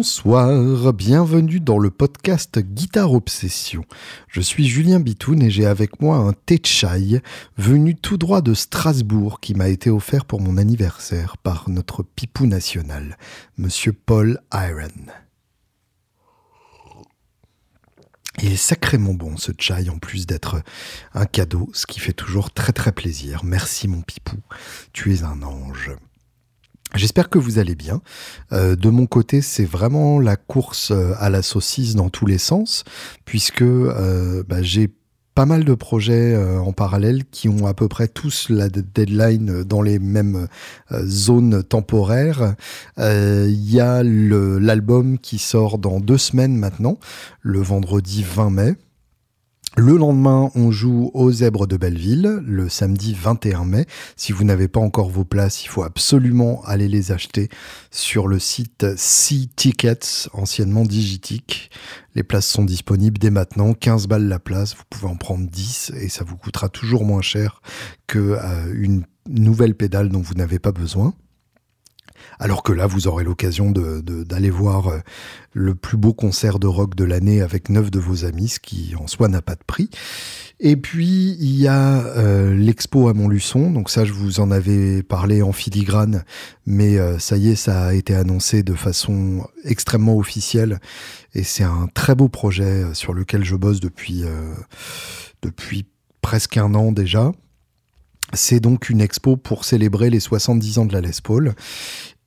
Bonsoir, bienvenue dans le podcast Guitare Obsession. Je suis Julien Bitoun et j'ai avec moi un thé chai venu tout droit de Strasbourg qui m'a été offert pour mon anniversaire par notre pipou national, monsieur Paul Iron. Il est sacrément bon ce chai en plus d'être un cadeau, ce qui fait toujours très très plaisir. Merci mon pipou, tu es un ange. J'espère que vous allez bien. Euh, de mon côté, c'est vraiment la course euh, à la saucisse dans tous les sens, puisque euh, bah, j'ai pas mal de projets en parallèle qui ont à peu près tous la deadline dans les mêmes zones temporaires. Il y a l'album qui sort dans deux semaines maintenant, le vendredi 20 mai. Le lendemain, on joue aux Zèbres de Belleville, le samedi 21 mai. Si vous n'avez pas encore vos places, il faut absolument aller les acheter sur le site C-Tickets, anciennement Digitic. Les places sont disponibles dès maintenant, 15 balles la place, vous pouvez en prendre 10 et ça vous coûtera toujours moins cher que euh, nouvelle pédale dont vous n'avez pas besoin. Alors que là, vous aurez l'occasion d'aller voir euh, le plus beau concert de rock de l'année avec neuf de vos amis, ce qui en soi n'a pas de prix. Et puis, il y a euh, l'expo à Montluçon. Donc ça, je vous en avais parlé en filigrane, mais euh, ça y est, ça a été annoncé de façon extrêmement officielle. Et c'est un très beau projet sur lequel je bosse depuis, presque un an déjà. C'est donc une expo pour célébrer les 70 ans de la Les Paul.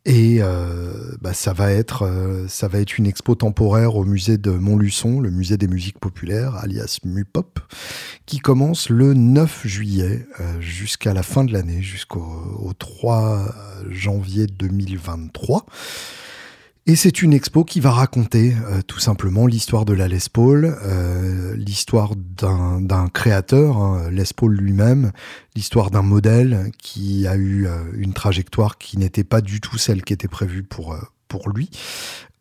Et euh, bah, ça va être euh, ça va être une expo temporaire au musée de Montluçon, le musée des musiques populaires, alias Mupop, qui commence le 9 juillet euh, jusqu'à la fin de l'année, jusqu'au 3 janvier 2023. Et c'est une expo qui va raconter euh, tout simplement l'histoire de la Les Paul, euh, l'histoire d'un créateur, hein, Les Paul lui-même, l'histoire d'un modèle qui a eu euh, une trajectoire qui n'était pas du tout celle qui était prévue pour, pour lui,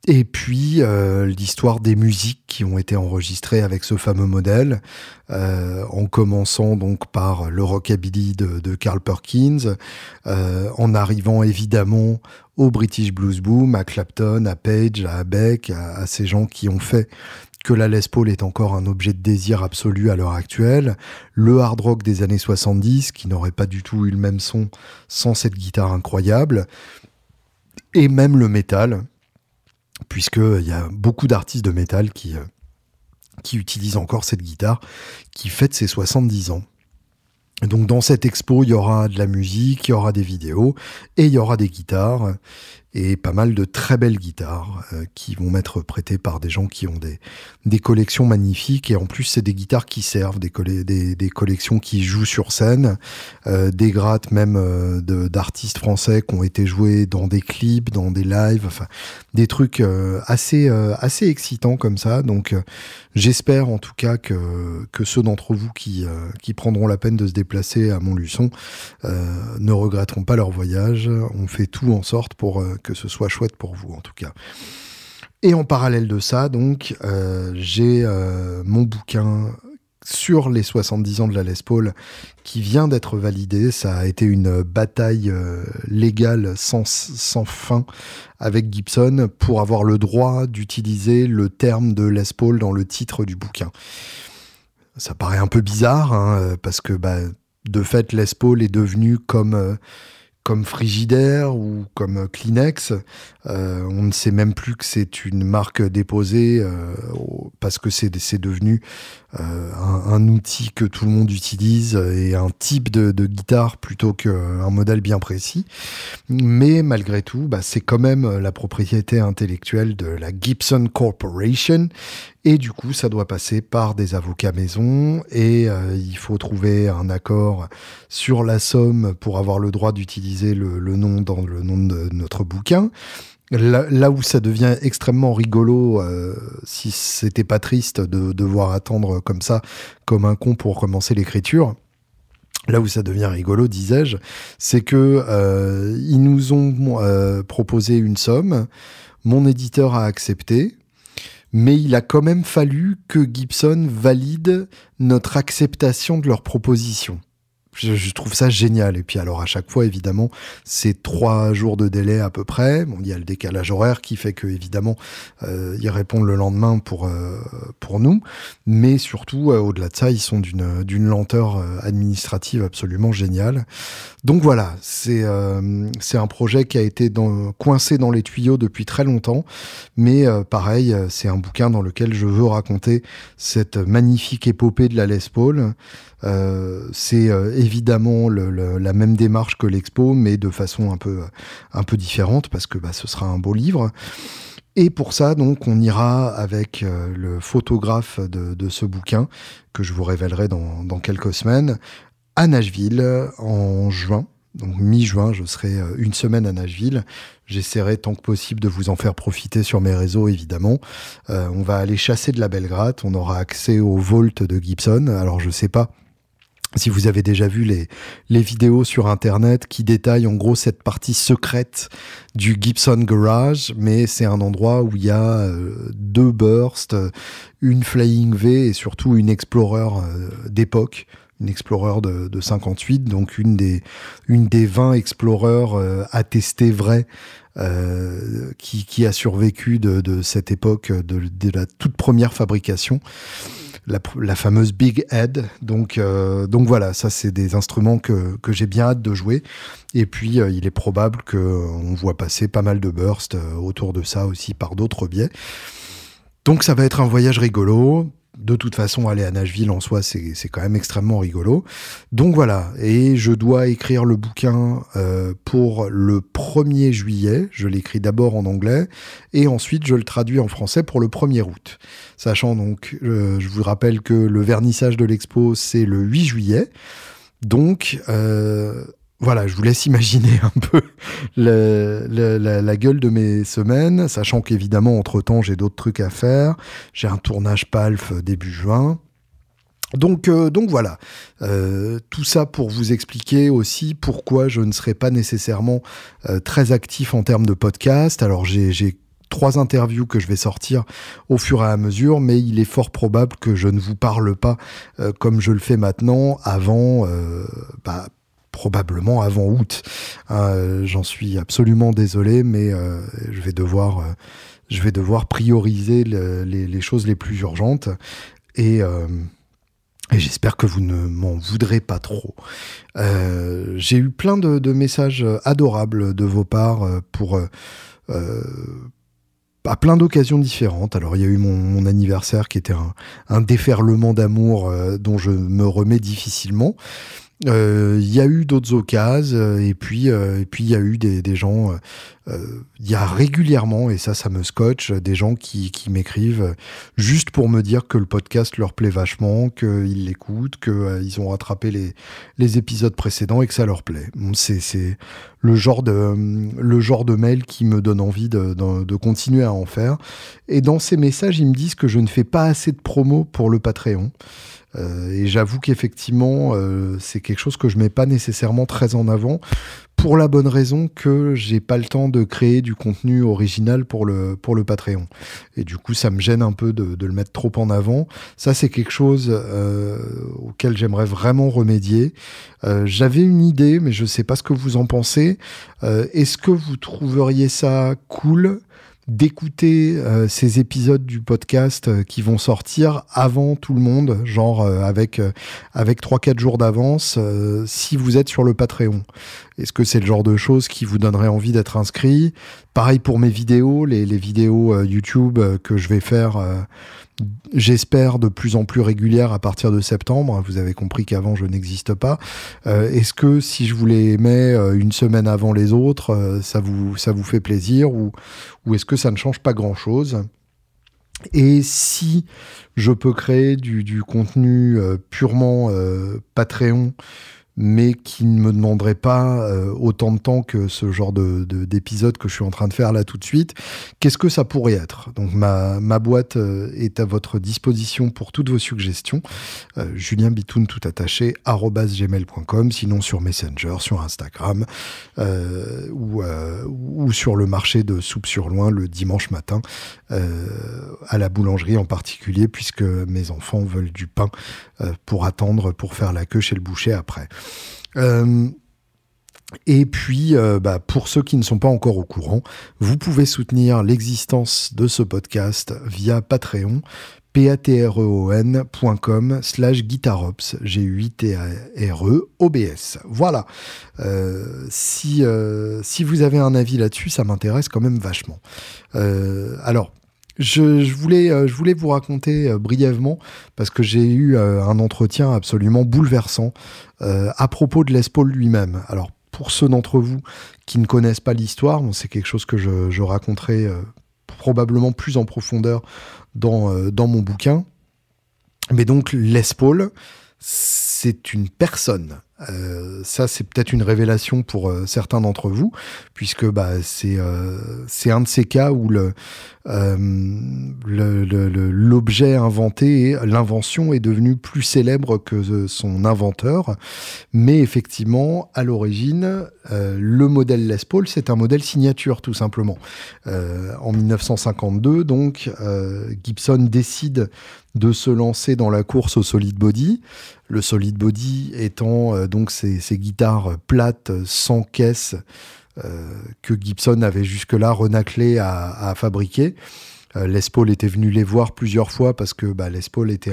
et puis euh, l'histoire des musiques qui ont été enregistrées avec ce fameux modèle, euh, en commençant donc par le rockabilly de, Carl Perkins, euh, en arrivant évidemment au British Blues Boom, à Clapton, à Page, à Beck, à, à ces gens qui ont fait que la Les Paul est encore un objet de désir absolu à l'heure actuelle, le hard rock des années 70 qui n'aurait pas du tout eu le même son sans cette guitare incroyable, et même le métal puisqu'il y a beaucoup d'artistes de métal qui, euh, qui utilisent encore cette guitare, qui fête ses 70 ans. Donc dans cette expo, il y aura de la musique, il y aura des vidéos et il y aura des guitares et pas mal de très belles guitares euh, qui vont m'être prêtées par des gens qui ont des, des collections magnifiques et en plus c'est des guitares qui servent, des, des, des, collections qui jouent sur scène, euh, des grattes même euh, d'artistes français qui ont été joués dans des clips, dans des lives, enfin des trucs assez assez excitants comme ça. Donc j'espère en tout cas que que ceux d'entre vous qui qui prendront la peine de se déplacer à Montluçon ne regretteront pas leur voyage. On fait tout en sorte pour que ce soit chouette pour vous en tout cas. Et en parallèle de ça, donc, euh, j'ai euh, mon bouquin sur les 70 ans de la Les Paul qui vient d'être validé. Ça a été une bataille euh, légale sans, sans fin avec Gibson pour avoir le droit d'utiliser le terme de Les Paul dans le titre du bouquin. Ça paraît un peu bizarre, hein, parce que bah, de fait, Les Paul est devenu comme comme Frigidaire ou comme Kleenex. Euh, on ne sait même plus que c'est une marque déposée euh, parce que c'est devenu euh, un, outil que tout le monde utilise et un type de, de guitare plutôt qu'un modèle bien précis. Mais malgré tout, bah, c'est quand même la propriété intellectuelle de la Gibson Corporation et du coup, ça doit passer par des avocats maison. Et euh, il faut trouver un accord sur la somme pour avoir le droit d'utiliser le, nom dans le nom de notre bouquin. Là, là où ça devient extrêmement rigolo, euh, si c'était pas triste de devoir attendre comme ça, comme un con pour commencer l'écriture, Là où ça devient rigolo, disais-je, c'est que euh, ils nous ont euh, proposé une somme, mon éditeur a accepté, mais il a quand même fallu que Gibson valide notre acceptation de leur proposition. Je, trouve ça génial. Et puis alors à chaque fois, évidemment, c'est trois jours de délai à peu près. Bon, il y a le décalage horaire qui fait que évidemment, euh, ils répondent le lendemain pour euh, pour nous, mais surtout euh, au-delà de ça, ils sont d'une d'une lenteur euh, administrative absolument géniale. Donc voilà, c'est c'est un projet qui a été dans, coincé dans les tuyaux depuis très longtemps, mais pareil, c'est un bouquin dans lequel je veux raconter cette magnifique épopée de la Les Paul. Euh, c'est euh, évidemment la même démarche que l'expo, mais de façon un peu, un peu différente, parce que bah, ce sera un beau livre. Et pour ça, donc, on ira avec euh, le photographe de, ce bouquin, que je vous révélerai dans, quelques semaines, à Nashville en juin. Donc mi-juin, je serai une semaine à Nashville. J'essaierai tant que possible de vous en faire profiter sur mes réseaux, évidemment. on va aller chasser de la Belgrade. On aura accès au Vault de Gibson. Alors je sais pas si vous avez déjà vu les, les vidéos sur Internet qui détaillent en gros cette partie secrète du Gibson Garage, mais c'est un endroit où il y a euh, deux bursts, une Flying V et surtout une Explorer euh, d'époque une Explorer de, de, 58, donc une des, une des 20 Explorers euh, attestés vrais euh, qui, qui, a survécu de, de cette époque de, de, la toute première fabrication la, fameuse Big Head. Donc, euh, donc voilà, ça c'est des instruments que, que j'ai bien hâte de jouer. Et puis euh, il est probable qu'on voit passer pas mal de bursts euh, autour de ça aussi par d'autres biais. Donc ça va être un voyage rigolo de toute façon, aller à Nashville en soi, c'est quand même extrêmement rigolo. Donc voilà, et je dois écrire le bouquin euh, pour le 1er juillet. Je l'écris d'abord en anglais, et ensuite je le traduis en français pour le 1er août. Sachant donc, euh, je vous rappelle que le vernissage de l'expo, c'est le 8 juillet. Donc, euh, voilà, je vous laisse imaginer un peu la, gueule de mes semaines, sachant qu'évidemment, entre-temps, j'ai d'autres trucs à faire. J'ai un tournage PALF début juin. Donc, euh, donc voilà, euh, tout ça pour vous expliquer aussi pourquoi je ne serai pas nécessairement euh, très actif en termes de podcast. Alors j'ai trois interviews que je vais sortir au fur et à mesure, mais il est fort probable que je ne vous parle pas comme je le fais maintenant avant bah, probablement avant août. Euh, j'en suis absolument désolé, mais euh, je vais devoir, euh, je vais devoir prioriser les, choses les plus urgentes et j'espère que vous ne m'en voudrez pas trop. J'ai eu plein de, messages adorables de vos parts pour à plein d'occasions différentes. Alors il y a eu mon, anniversaire qui était un déferlement d'amour dont je me remets difficilement. Euh, il y a eu d'autres occasions euh, et puis euh, et puis il y a eu des, des gens il y a régulièrement et ça ça me scotche des gens qui, qui m'écrivent juste pour me dire que le podcast leur plaît vachement qu'ils l'écoutent qu'ils ils ont rattrapé les, les épisodes précédents et que ça leur plaît. C'est c'est le genre de le genre de mail qui me donne envie de, de, de continuer à en faire. Et dans ces messages ils me disent que je ne fais pas assez de promo pour le Patreon. euh, et j'avoue qu'effectivement, euh, c'est quelque chose que je mets pas nécessairement très en avant, pour la bonne raison que j'ai pas le temps de créer du contenu original pour le pour le Patreon. Et du coup, ça me gêne un peu de, de le mettre trop en avant. Ça, c'est quelque chose euh, auquel j'aimerais vraiment remédier. J'avais une idée, mais je sais pas ce que vous en pensez. Est-ce que vous trouveriez ça cool d'écouter euh, ces épisodes du podcast euh, qui vont sortir avant tout le monde, genre euh, avec avec trois quatre jours d'avance si vous êtes sur le Patreon. Est-ce que c'est le genre de choses qui vous donnerait envie d'être inscrit? Pareil pour mes vidéos, les, les vidéos YouTube que je vais faire j'espère, de plus en plus régulière à partir de septembre. Vous avez compris qu'avant, je n'existe pas. Euh, est-ce que si je vous les mets euh, une semaine avant les autres, euh, ça, vous, ça vous fait plaisir ou, ou est-ce que ça ne change pas grand-chose? Et si je peux créer du, du contenu purement Patreon mais qui ne me demanderait pas euh, autant de temps que ce genre de, d'épisode que je suis en train de faire là tout de suite. Qu'est-ce que ça pourrait être? Donc ma, ma boîte euh, est à votre disposition pour toutes vos suggestions. Euh, Julien Bitoun tout attaché gmail.com, sinon sur Messenger, sur Instagram ou, ou sur le marché de soupe sur loin le dimanche matin à la boulangerie en particulier puisque mes enfants veulent du pain pour attendre pour faire la queue chez le boucher après. et puis, bah, pour ceux qui ne sont pas encore au courant, vous pouvez soutenir l'existence de ce podcast via Patreon, patreon.com slash guitarops, G-U-I-T-A-R-E-O-B-S. Voilà. Euh, si, euh, si vous avez un avis là-dessus, ça m'intéresse quand même vachement. Euh, alors, je, je, voulais, vous raconter brièvement, parce que j'ai eu un entretien absolument bouleversant à propos de Les Paul lui-même. Alors, pour ceux d'entre vous qui ne connaissent pas l'histoire, c'est quelque chose que je, raconterai probablement plus en profondeur dans, euh, dans mon bouquin. Mais donc, Les Paul, c'est une personne. Euh, ça, c'est peut-être une révélation pour euh, certains d'entre vous, puisque bah, c'est euh, c'est un de ces cas où l'objet inventé, l'invention est devenue plus célèbre que son inventeur. Mais effectivement, à l'origine, le modèle Les Paul, c'est un modèle signature, tout simplement. en 1952, donc, Gibson décide de se lancer dans la course au solid body. Le solid body étant euh, donc ces, guitares plates sans caisse euh, que Gibson avait jusque-là renaclé à, fabriquer. Euh, Les Paul était venu les voir plusieurs fois parce que bah, Les Paul était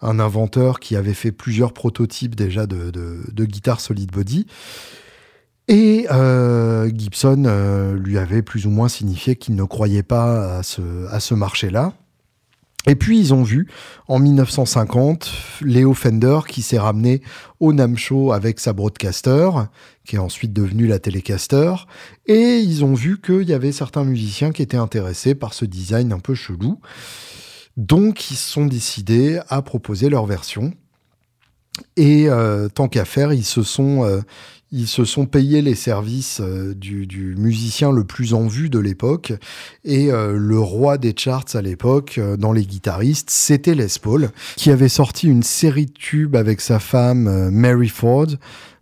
un, inventeur qui avait fait plusieurs prototypes déjà de, de, guitares solid body. Et Gibson lui avait plus ou moins signifié qu'il ne croyait pas à ce marché-là. Et puis ils ont vu en 1950 Léo Fender qui s'est ramené au Namco avec sa Broadcaster, qui est ensuite devenue la Telecaster, et ils ont vu qu'il y avait certains musiciens qui étaient intéressés par ce design un peu chelou. Donc ils se sont décidés à proposer leur version. Et euh, tant qu'à faire, ils se sont, euh, ils se sont payés les services euh, du, musicien le plus en vue de l'époque. Et euh, le roi des charts à l'époque, euh, dans les guitaristes, c'était Les Paul, qui avait sorti une série de tubes avec sa femme Mary Ford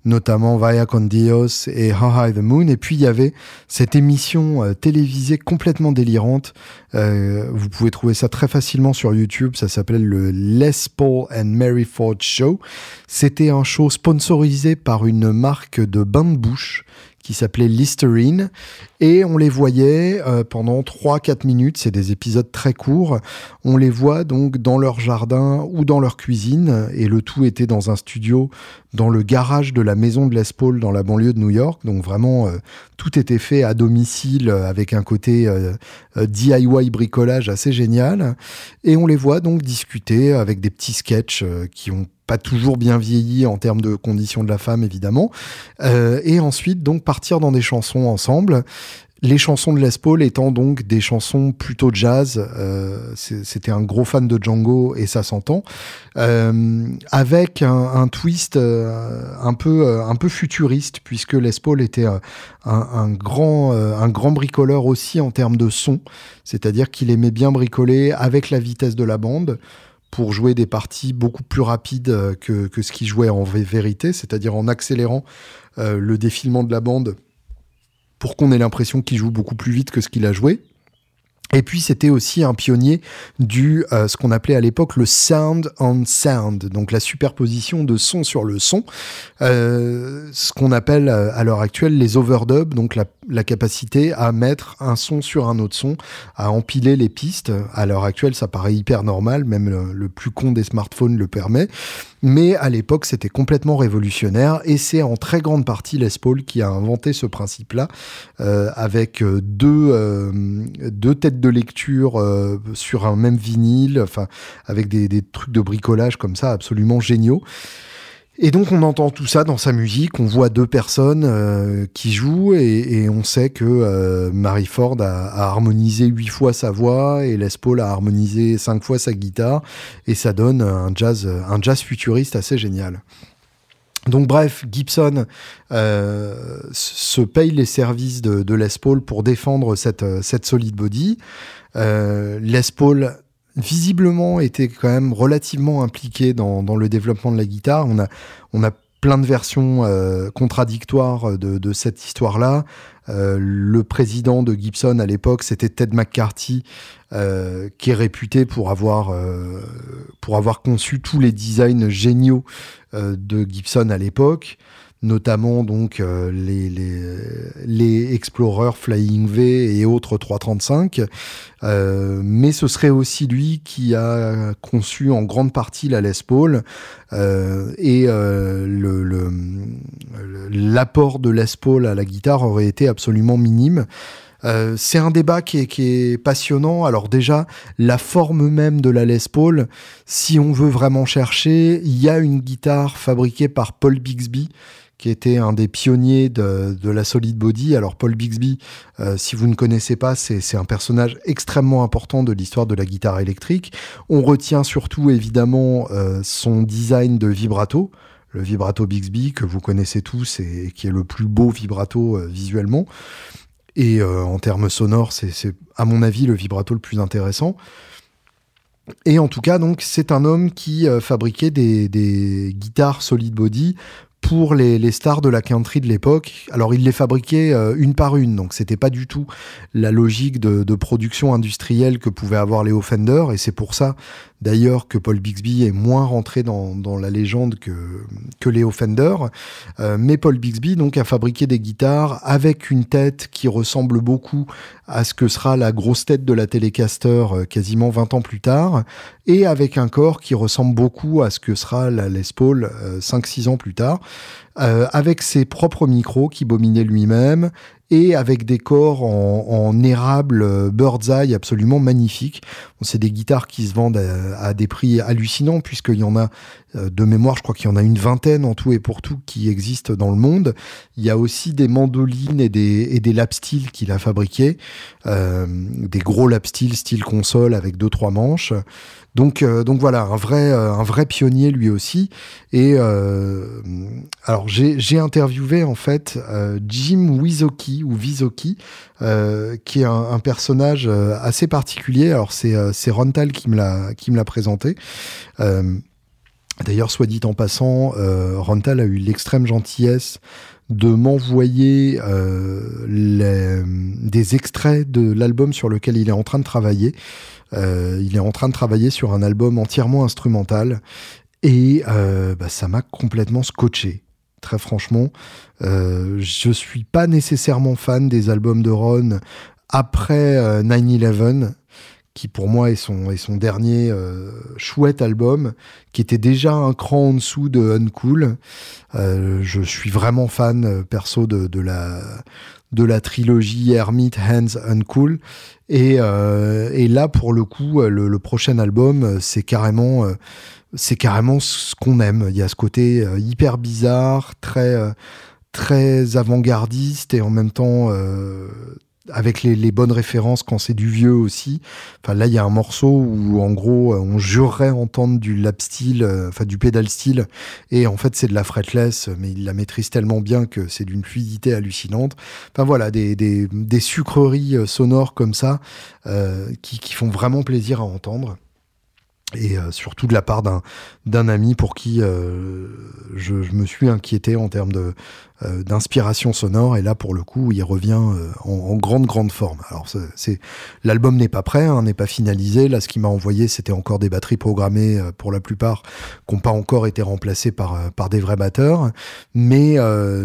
notamment Vaya con Dios et How High the Moon. Et puis il y avait cette émission euh, télévisée complètement délirante. Euh, vous pouvez trouver ça très facilement sur YouTube. Ça s'appelait le Les Paul and Mary Ford Show. C'était un show sponsorisé par une marque de bain de bouche qui s'appelait Listerine. Et on les voyait euh, pendant 3-4 minutes, c'est des épisodes très courts. On les voit donc dans leur jardin ou dans leur cuisine. Et le tout était dans un studio dans le garage de la maison de Les Paul dans la banlieue de New York. Donc vraiment, euh, tout était fait à domicile euh, avec un côté DIY bricolage assez génial. Et on les voit donc discuter avec des petits sketchs qui ont toujours bien vieilli en termes de conditions de la femme évidemment. Euh, et ensuite donc partir dans des chansons ensemble. Les chansons de Les Paul étant donc des chansons plutôt jazz, euh, c'était un gros fan de Django et ça s'entend, euh, avec un, twist un peu un peu futuriste puisque Les Paul était un, grand un grand bricoleur aussi en termes de son, c'est-à-dire qu'il aimait bien bricoler avec la vitesse de la bande pour jouer des parties beaucoup plus rapides euh, que, que ce qu'il jouait en vérité, c'est-à-dire en accélérant euh, le défilement de la bande pour qu'on ait l'impression qu'il joue beaucoup plus vite que ce qu'il a joué. Et puis c'était aussi un pionnier du euh, ce qu'on appelait à l'époque le sound on sound, donc la superposition de son sur le son, euh, ce qu'on appelle euh, à l'heure actuelle les overdubs, donc la, la, capacité à mettre un son sur un autre son, à empiler les pistes. À l'heure actuelle, ça paraît hyper normal, même le, le plus con des smartphones le permet. Mais à l'époque, c'était complètement révolutionnaire et c'est en très grande partie Les Paul qui a inventé ce principe-là euh, avec euh, deux, euh, deux têtes de lecture sur un même vinyle, enfin avec des trucs de bricolage comme ça absolument géniaux. Et donc on entend tout ça dans sa musique, on voit deux personnes euh, qui jouent et, on sait que euh, Mary Ford a, harmonisé huit fois sa voix et Les Paul a harmonisé cinq fois sa guitare et ça donne un jazz, un jazz futuriste assez génial. Donc bref, Gibson euh, se paye les services de, Les Paul pour défendre cette, cette solid body. Les Paul visiblement était quand même relativement impliqué dans, le développement de la guitare. On a, on a plein de versions euh, contradictoires de, cette histoire-là. Euh, le président de Gibson à l'époque, c'était Ted McCarthy, euh, qui est réputé pour avoir, pour avoir conçu tous les designs géniaux de Gibson à l'époque notamment donc euh, les, les, Explorer Flying V et autres 335. Euh, mais ce serait aussi lui qui a conçu en grande partie la Les Paul euh, et l'apport de Les Paul à la guitare aurait été absolument minime. c'est un débat qui est, qui est, passionnant. Alors déjà, la forme même de la Les Paul, si on veut vraiment chercher, il y a une guitare fabriquée par Paul Bixby qui était un des pionniers de, la solid body. Alors Paul Bixby, euh, si vous ne connaissez pas, c'est un personnage extrêmement important de l'histoire de la guitare électrique. On retient surtout évidemment euh, son design de vibrato, le vibrato Bixby que vous connaissez tous et qui est le plus beau vibrato euh, visuellement. Et en termes sonores, c'est à mon avis le vibrato le plus intéressant. Et en tout cas, donc, c'est un homme qui fabriquait des, des, guitares solid body pour les, stars de la country de l'époque. Alors, il les fabriquait euh, une par une, donc c'était pas du tout la logique de, production industrielle que pouvaient avoir les Fender, et c'est pour ça d'ailleurs que Paul Bixby est moins rentré dans, la légende que, que Léo Fender. Euh, mais Paul Bixby donc a fabriqué des guitares avec une tête qui ressemble beaucoup à ce que sera la grosse tête de la Telecaster euh, quasiment 20 ans plus tard, et avec un corps qui ressemble beaucoup à ce que sera la Les Paul 5-6 euh, ans plus tard. avec ses propres micros qui bominait lui-même et avec des corps en, érable euh, bird's eye absolument magnifiques. c'est des guitares qui se vendent à, des prix hallucinants puisqu'il y en a euh, de mémoire, je crois qu'il y en a une vingtaine en tout et pour tout qui existent dans le monde. Il y a aussi des mandolines et des, et des qu'il a fabriqués, euh, des gros lap steel style console avec deux trois manches. Donc, euh, donc voilà, un vrai, euh, un vrai pionnier lui aussi. Et euh, alors j'ai interviewé en fait Jim Wizoki ou Vizoki, qui est un, personnage assez particulier. Alors c'est Rontal qui me l'a qui me l'a présenté. D'ailleurs, soit dit en passant, Rontal a eu l'extrême gentillesse de m'envoyer des extraits de l'album sur lequel il est en train de travailler. Euh, il est en train de travailler sur un album entièrement instrumental et euh, bah, ça m'a complètement scotché. Très franchement, euh, je suis pas nécessairement fan des albums de Ron après 9-11, qui pour moi est son, dernier chouette album, qui était déjà un cran en dessous de Uncool. je suis vraiment fan perso de la de la trilogie Hermit, Hands, Uncool. Et, euh, et là, pour le coup, le, prochain album, c'est carrément, euh, c'est carrément ce qu'on aime. Il y a ce côté euh, hyper bizarre, très, très avant-gardiste et en même temps avec les, bonnes références quand c'est du vieux aussi. Enfin là, il y a un morceau où en gros, on jurerait entendre du lap steel, euh, enfin du pédal steel, et en fait c'est de la fretless, mais il la maîtrise tellement bien que c'est d'une fluidité hallucinante. Enfin voilà, des, des, sucreries euh, sonores comme ça euh, qui, qui font vraiment plaisir à entendre et euh, surtout de la part d'un ami pour qui euh, je, je, me suis inquiété en termes de euh, d'inspiration sonore et là pour le coup il revient en, en, grande grande forme. Alors c'est l'album n'est pas prêt hein, n'est pas finalisé. Là ce qu'il m'a envoyé c'était encore des batteries programmées pour la plupart qui n'ont pas encore été remplacées par par des vrais batteurs. Mais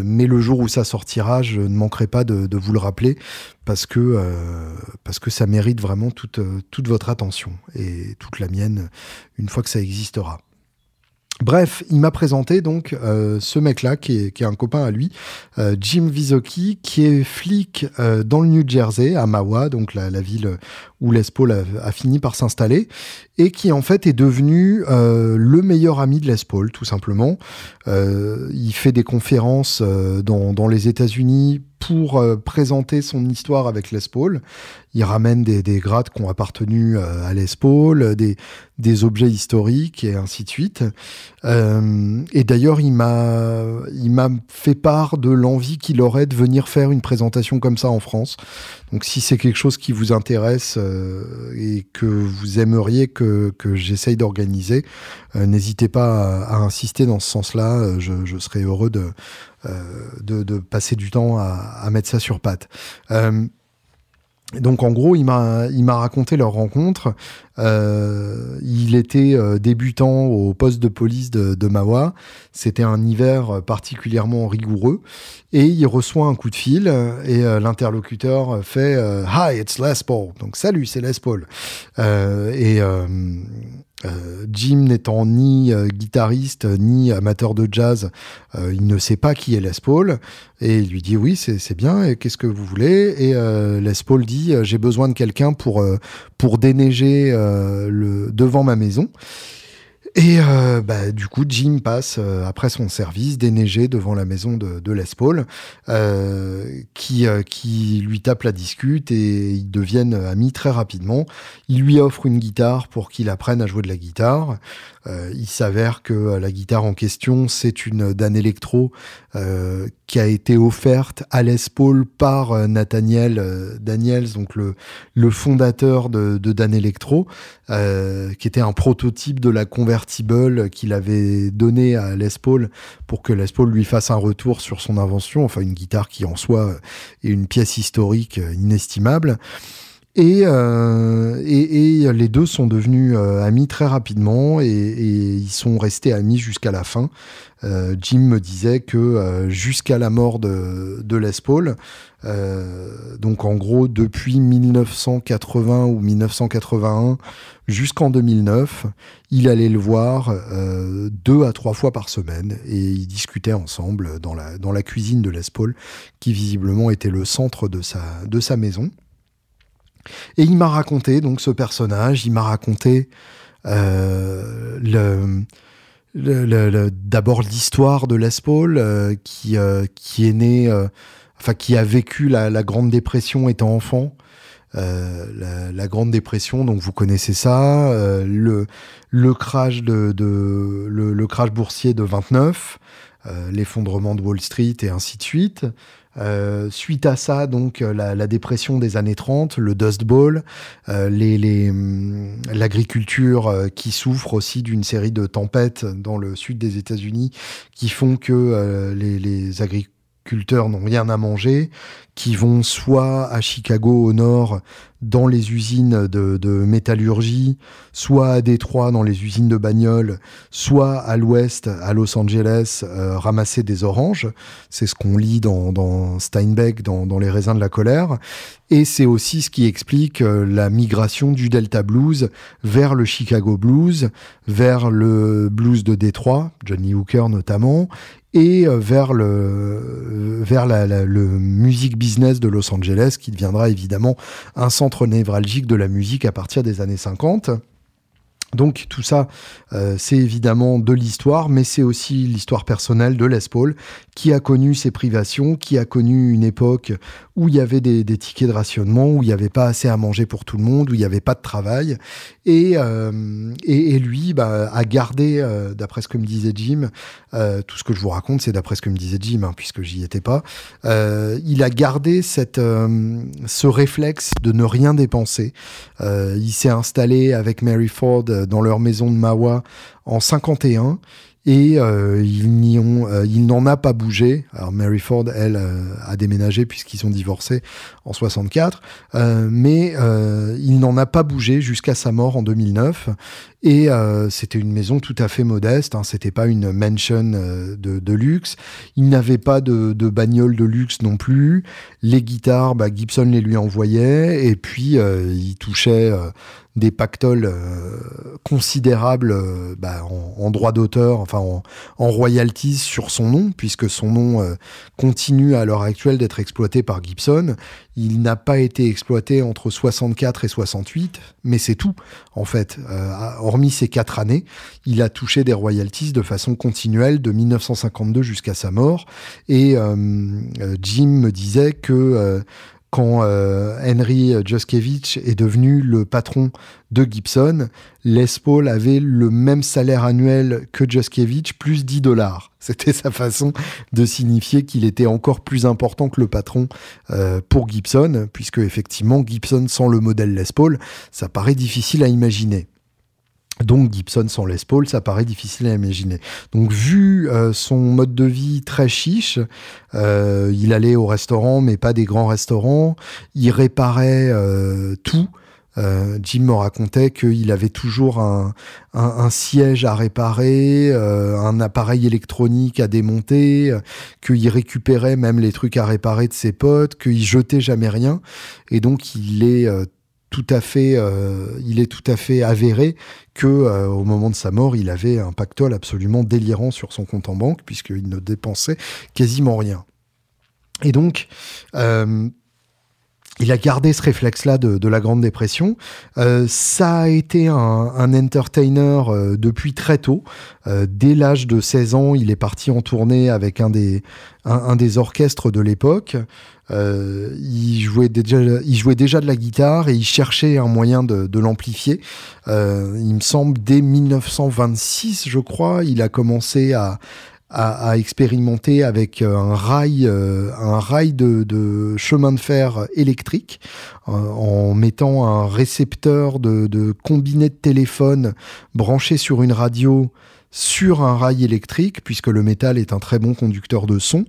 mais le jour où ça sortira je ne manquerai pas de, vous le rappeler parce que, euh, parce que ça mérite vraiment toute, toute votre attention et toute la mienne une fois que ça existera. Bref, il m'a présenté donc euh, ce mec-là, qui est, qui est, un copain à lui, euh, Jim Visoki, qui est flic euh, dans le New Jersey, à Mawa, donc la, la ville où Les Paul a, fini par s'installer, et qui en fait est devenu le meilleur ami de Les Paul, tout simplement. il fait des conférences dans, dans les États-Unis pour présenter son histoire avec Les Paul. Il ramène des, des grades qui ont appartenu à Les Paul, des, des objets historiques et ainsi de suite. Euh, et d'ailleurs, il m'a, fait part de l'envie qu'il aurait de venir faire une présentation comme ça en France. Donc, si c'est quelque chose qui vous intéresse euh, et que vous aimeriez que, que j'essaye d'organiser, euh, n'hésitez pas à, insister dans ce sens-là. Je, je serais heureux de, de, de, passer du temps à, mettre ça sur patte. donc en gros, il m'a raconté leur rencontre. Euh, il était euh, débutant au poste de police de, Mawa. C'était un hiver particulièrement rigoureux et il reçoit un coup de fil et euh, l'interlocuteur fait Hi, it's Les Paul. Donc salut, c'est Les Paul. et euh, Jim n'étant ni euh, guitariste ni amateur de jazz, euh, il ne sait pas qui est Les Paul et il lui dit oui c'est bien et qu'est-ce que vous voulez? Et Les Paul dit j'ai besoin de quelqu'un pour pour déneiger le devant ma maison et euh, bah, du coup, Jim passe euh, après son service déneigé devant la maison de, de Les Paul, euh, qui, qui lui tape la discute et ils deviennent amis très rapidement. Il lui offre une guitare pour qu'il apprenne à jouer de la guitare. Il s'avère que la guitare en question, c'est une Dan Electro qui a été offerte à Les Paul par Nathaniel Daniels, donc le, fondateur de, Dan Electro, qui était un prototype de la conversion qu'il avait donné à Les Paul pour que Les Paul lui fasse un retour sur son invention, enfin une guitare qui en soi est une pièce historique inestimable. Et, euh, et, les deux sont devenus euh, amis très rapidement et, ils sont restés amis jusqu'à la fin. Euh, Jim me disait que jusqu'à la mort de, de Les Paul, donc en gros depuis 1980 ou 1981 jusqu'en 2009, il allait le voir deux à trois fois par semaine et ils discutaient ensemble dans la, dans la cuisine de Les Paul, qui visiblement était le centre de sa, de sa maison. Et il m'a raconté donc ce personnage, il m'a raconté euh, d'abord l'histoire de Les Paul euh, qui, euh, qui est né, enfin qui a vécu la, Grande Dépression étant enfant. La, Grande Dépression, donc vous connaissez ça, le, crash de, le, crash boursier de 29, l'effondrement de Wall Street et ainsi de suite. Euh, suite à ça, donc euh, la, dépression des années 30, le Dust Bowl, euh, hum, l'agriculture qui souffre aussi d'une série de tempêtes dans le sud des États-Unis qui font que les, les agriculteurs n'ont rien à manger, qui vont soit à Chicago au nord dans les usines de, métallurgie, soit à Détroit dans les usines de bagnoles, soit à l'ouest à Los Angeles euh, ramasser des oranges. C'est ce qu'on lit dans, Steinbeck, dans, Les raisins de la colère. Et c'est aussi ce qui explique euh, la migration du Delta Blues vers le Chicago Blues, vers le blues de Détroit, Johnny Hooker notamment, et euh, vers le vers le music business de Los Angeles qui deviendra évidemment un centre névralgique de la musique à partir des années 50. Donc tout ça, euh, c'est évidemment de l'histoire, mais c'est aussi l'histoire personnelle de Les Paul, qui a connu ses privations, qui a connu une époque où il y avait des, tickets de rationnement, où il n'y avait pas assez à manger pour tout le monde, où il n'y avait pas de travail. Et, euh, et, lui bah, a gardé, euh, d'après ce que me disait Jim, tout ce que je vous raconte, c'est d'après ce que me disait Jim, hein, puisque j'y étais pas, il a gardé cette, ce réflexe de ne rien dépenser. il s'est installé avec Mary Ford dans leur maison de Mawa en 51 et euh, il euh, n'en a pas bougé. Alors Mary Ford, elle, euh, a déménagé puisqu'ils sont divorcés en 64, mais il n'en a pas bougé jusqu'à sa mort en 2009. Et c'était une maison tout à fait modeste. Hein, c'était pas une mansion de, luxe. Il n'avait pas de, de, bagnole de luxe non plus. Les guitares, bah, Gibson les lui envoyait, et puis il touchait des pactoles euh, considérables euh, bah, en, droit d'auteur, enfin en, royalties sur son nom, puisque son nom euh, continue à l'heure actuelle d'être exploité par Gibson. Il n'a pas été exploité entre 64 et 68, mais c'est tout en fait. hormis ces quatre années, il a touché des royalties de façon continuelle de 1952 jusqu'à sa mort. Et Jim me disait que quand euh, Henry Joskevich est devenu le patron de Gibson, Les Paul avait le même salaire annuel que Joskevich, plus 10 dollars. C'était sa façon de signifier qu'il était encore plus important que le patron euh, pour Gibson, puisque effectivement Gibson sans le modèle Les Paul, ça paraît difficile à imaginer. Donc Gibson sans Les Paul, ça paraît difficile à imaginer. Donc vu euh, son mode de vie très chiche, euh, il allait au restaurant, mais pas des grands restaurants. Il réparait euh, tout. Jim me racontait qu'il avait toujours un, siège à réparer, un appareil électronique à démonter, qu'il récupérait même les trucs à réparer de ses potes, qu'il jetait jamais rien. Et donc il est tout à fait, euh, il est tout à fait avéré que euh, au moment de sa mort, il avait un pactole absolument délirant sur son compte en banque puisqu'il ne dépensait quasiment rien. Et donc, euh, il a gardé ce réflexe-là de, la Grande Dépression. ça a été un, entertainer depuis très tôt. dès l'âge de 16 ans, il est parti en tournée avec un des, un des orchestres de l'époque. Euh, il, jouait déjà, il jouait déjà de la guitare et il cherchait un moyen de, de l'amplifier. Euh, il me semble dès 1926, je crois, il a commencé à, à, à expérimenter avec euh, un rail, euh, un rail de, de, chemin de fer électrique euh, en mettant un récepteur de, de combiné de téléphone branché sur une radio sur un rail électrique, puisque le métal est un très bon conducteur de son.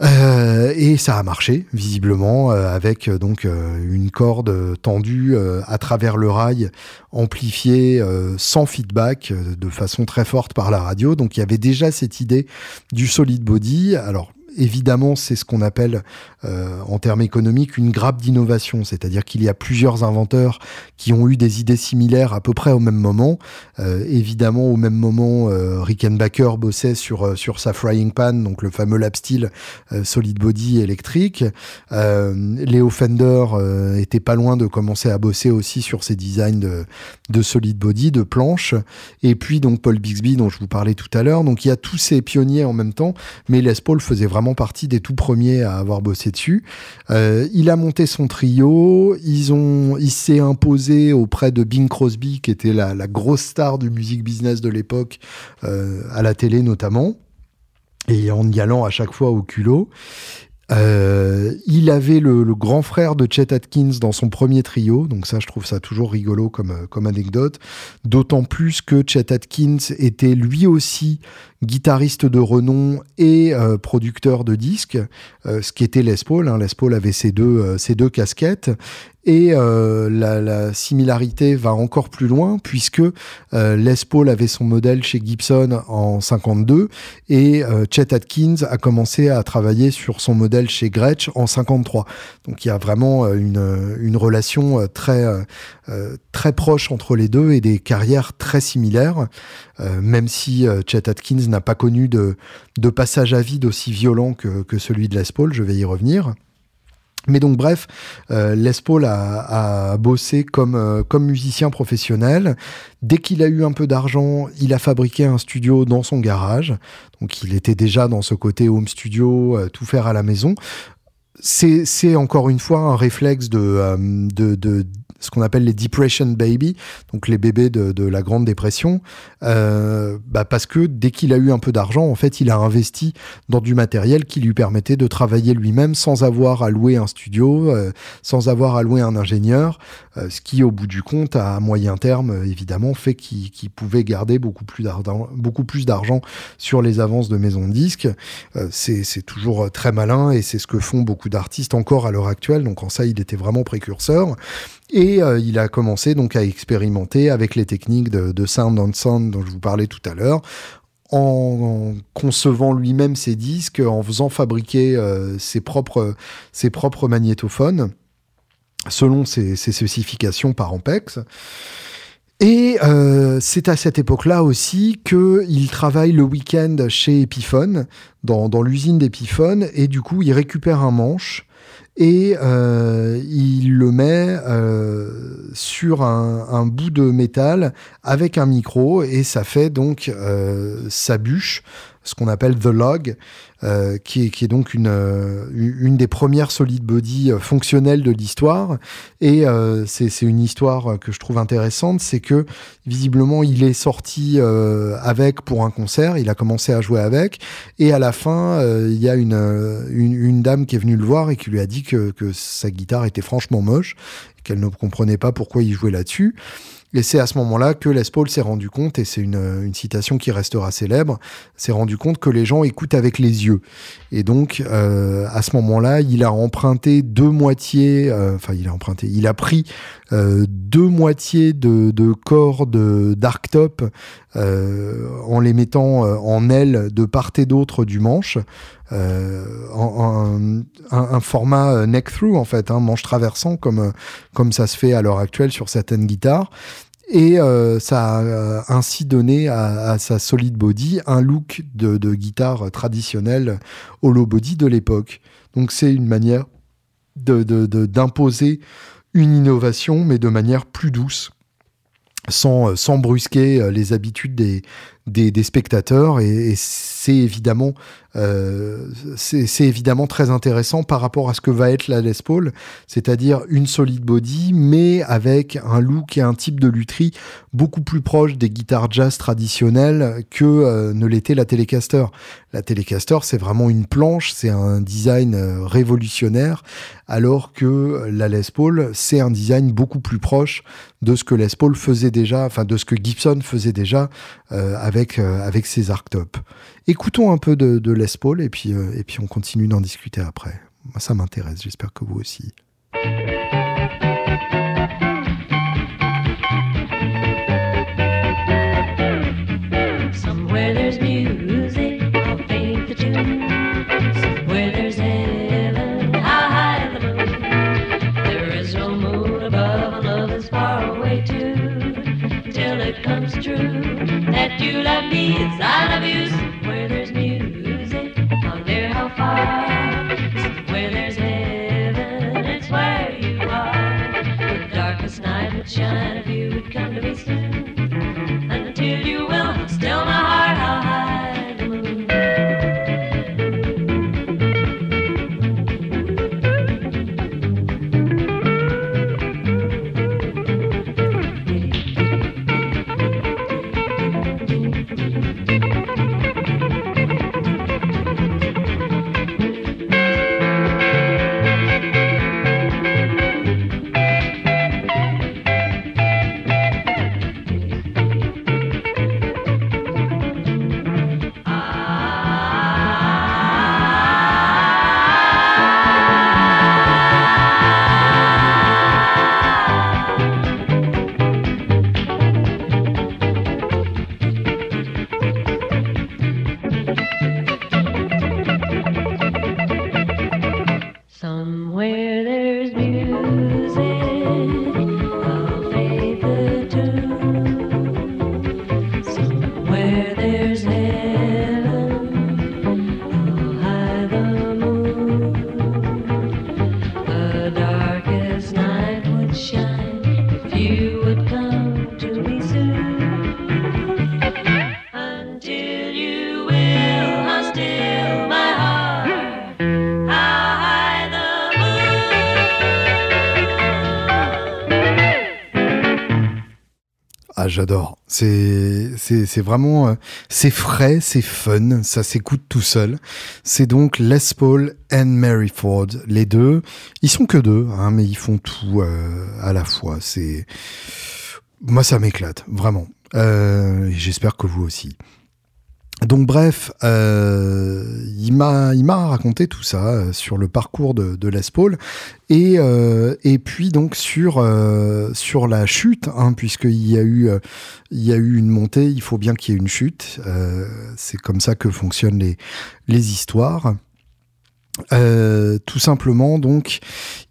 Euh, et ça a marché visiblement euh, avec euh, donc une corde tendue à travers le rail, amplifiée sans feedback, de façon très forte par la radio. Donc il y avait déjà cette idée du solid body. Alors évidemment, c'est ce qu'on appelle euh, en termes économiques une grappe d'innovation, c'est-à-dire qu'il y a plusieurs inventeurs qui ont eu des idées similaires à peu près au même moment. Euh, évidemment, au même moment, euh, Rickenbacker bossait sur, sur sa frying pan, donc le fameux lap steel solid body électrique. Léo Fender était pas loin de commencer à bosser aussi sur ses designs de, de solid body, de planches. Et puis donc Paul Bixby, dont je vous parlais tout à l'heure. Donc il y a tous ces pionniers en même temps, mais Les Paul faisait vraiment partie des tout premiers à avoir bossé dessus. Euh, il a monté son trio, ils ont, il s'est imposé auprès de Bing Crosby, qui était la, grosse star du music business de l'époque, euh, à la télé notamment et en y allant à chaque fois au culot. Euh, il avait le, grand frère de Chet Atkins dans son premier trio, donc ça je trouve ça toujours rigolo comme, comme anecdote, d'autant plus que Chet Atkins était lui aussi guitariste de renom et euh, producteur de disques, euh, ce qui était Les Paul. Hein. Les Paul avait ces deux, ces deux casquettes et euh, la, similarité va encore plus loin puisque euh, Les Paul avait son modèle chez Gibson en 52 et euh, Chet Atkins a commencé à travailler sur son modèle chez Gretsch en 53. Donc il y a vraiment euh, une relation très très proche entre les deux et des carrières très similaires. même si Chet Atkins n'a pas connu de, passage à vide aussi violent que, celui de Les Paul, je vais y revenir. Mais donc bref, euh, Les Paul a, bossé comme, euh, musicien professionnel. Dès qu'il a eu un peu d'argent, il a fabriqué un studio dans son garage. Donc il était déjà dans ce côté home studio, euh, tout faire à la maison. C'est encore une fois un réflexe de, de, de ce qu'on appelle les depression baby, donc les bébés de, de la Grande Dépression, euh, bah parce que dès qu'il a eu un peu d'argent, en fait, il a investi dans du matériel qui lui permettait de travailler lui-même sans avoir à louer un studio, euh, sans avoir à louer un ingénieur, euh, ce qui, au bout du compte, à moyen terme, évidemment, fait qu'il pouvait garder beaucoup plus d'argent, beaucoup plus d'argent sur les avances de maisons de disques. Euh, c'est toujours très malin et c'est ce que font beaucoup d'artistes encore à l'heure actuelle. Donc en ça, il était vraiment précurseur. Et euh, il a commencé donc à expérimenter avec les techniques de, sound on sound dont je vous parlais tout à l'heure, en, concevant lui-même ses disques, en faisant fabriquer euh, ses, propres, ses propres magnétophones selon ses, spécifications par Ampex. Et euh, c'est à cette époque-là aussi qu'il travaille le week-end chez Epiphone, dans, l'usine d'Epiphone, et du coup il récupère un manche et euh, il le met euh, sur un, bout de métal avec un micro et ça fait donc sa bûche, ce qu'on appelle the log, euh, qui, est, qui, est, donc une, euh, une des premières solid body euh, fonctionnelles de l'histoire. Et c'est une histoire que je trouve intéressante, c'est que visiblement il est sorti avec pour un concert, il a commencé à jouer avec, et à la fin il y a une, une, une, dame qui est venue le voir et qui lui a dit que, que sa guitare était franchement moche, qu'elle ne comprenait pas pourquoi il jouait là-dessus. Et c'est à ce moment-là que Les Paul s'est rendu compte, et c'est une, une, citation qui restera célèbre, s'est rendu compte que les gens écoutent avec les yeux. Et donc, euh, à ce moment-là, il a emprunté deux moitiés, euh, enfin, il a emprunté, il a pris euh, deux moitiés de, de cordes d'arctop en les mettant euh, en aile de part et d'autre du manche. Euh, en, un, format neck through en fait, hein, manche traversant comme comme ça se fait à l'heure actuelle sur certaines guitares. Et euh, ça a ainsi donné à, sa solid body un look de, guitare traditionnelle hollow body de l'époque. Donc c'est une manière d'imposer de, une innovation, mais de manière plus douce, sans, sans brusquer les habitudes des, des, spectateurs. Et, c'est évidemment euh, c'est évidemment très intéressant par rapport à ce que va être la Les Paul, c'est-à-dire une solide body, mais avec un look et un type de lutherie beaucoup plus proche des guitares jazz traditionnelles que euh, ne l'était la Telecaster. La Telecaster, c'est vraiment une planche, c'est un design euh, révolutionnaire, alors que la Les Paul, c'est un design beaucoup plus proche de ce que Les Paul faisait déjà, enfin de ce que Gibson faisait déjà euh, avec, euh, avec ses. Écoutons un peu de, de Les Paul et puis, euh, et puis on continue d'en discuter après. Ça m'intéresse, j'espère que vous aussi. That you love me as I love you. J'adore. C'est, c'est, vraiment, euh, c'est frais, c'est fun, ça s'écoute tout seul. C'est donc Les Paul and Mary Ford, les deux. Ils sont que deux, hein, mais ils font tout euh, à la fois. C'est, moi, ça m'éclate, vraiment. Euh, J'espère que vous aussi. Donc bref, euh, il m'a raconté tout ça euh, sur le parcours de, de Les Paul et euh, puis donc sur sur la chute, hein, puisqu'il y a eu il y a eu une montée, il faut bien qu'il y ait une chute. C'est comme ça que fonctionnent les les histoires. Tout simplement, donc,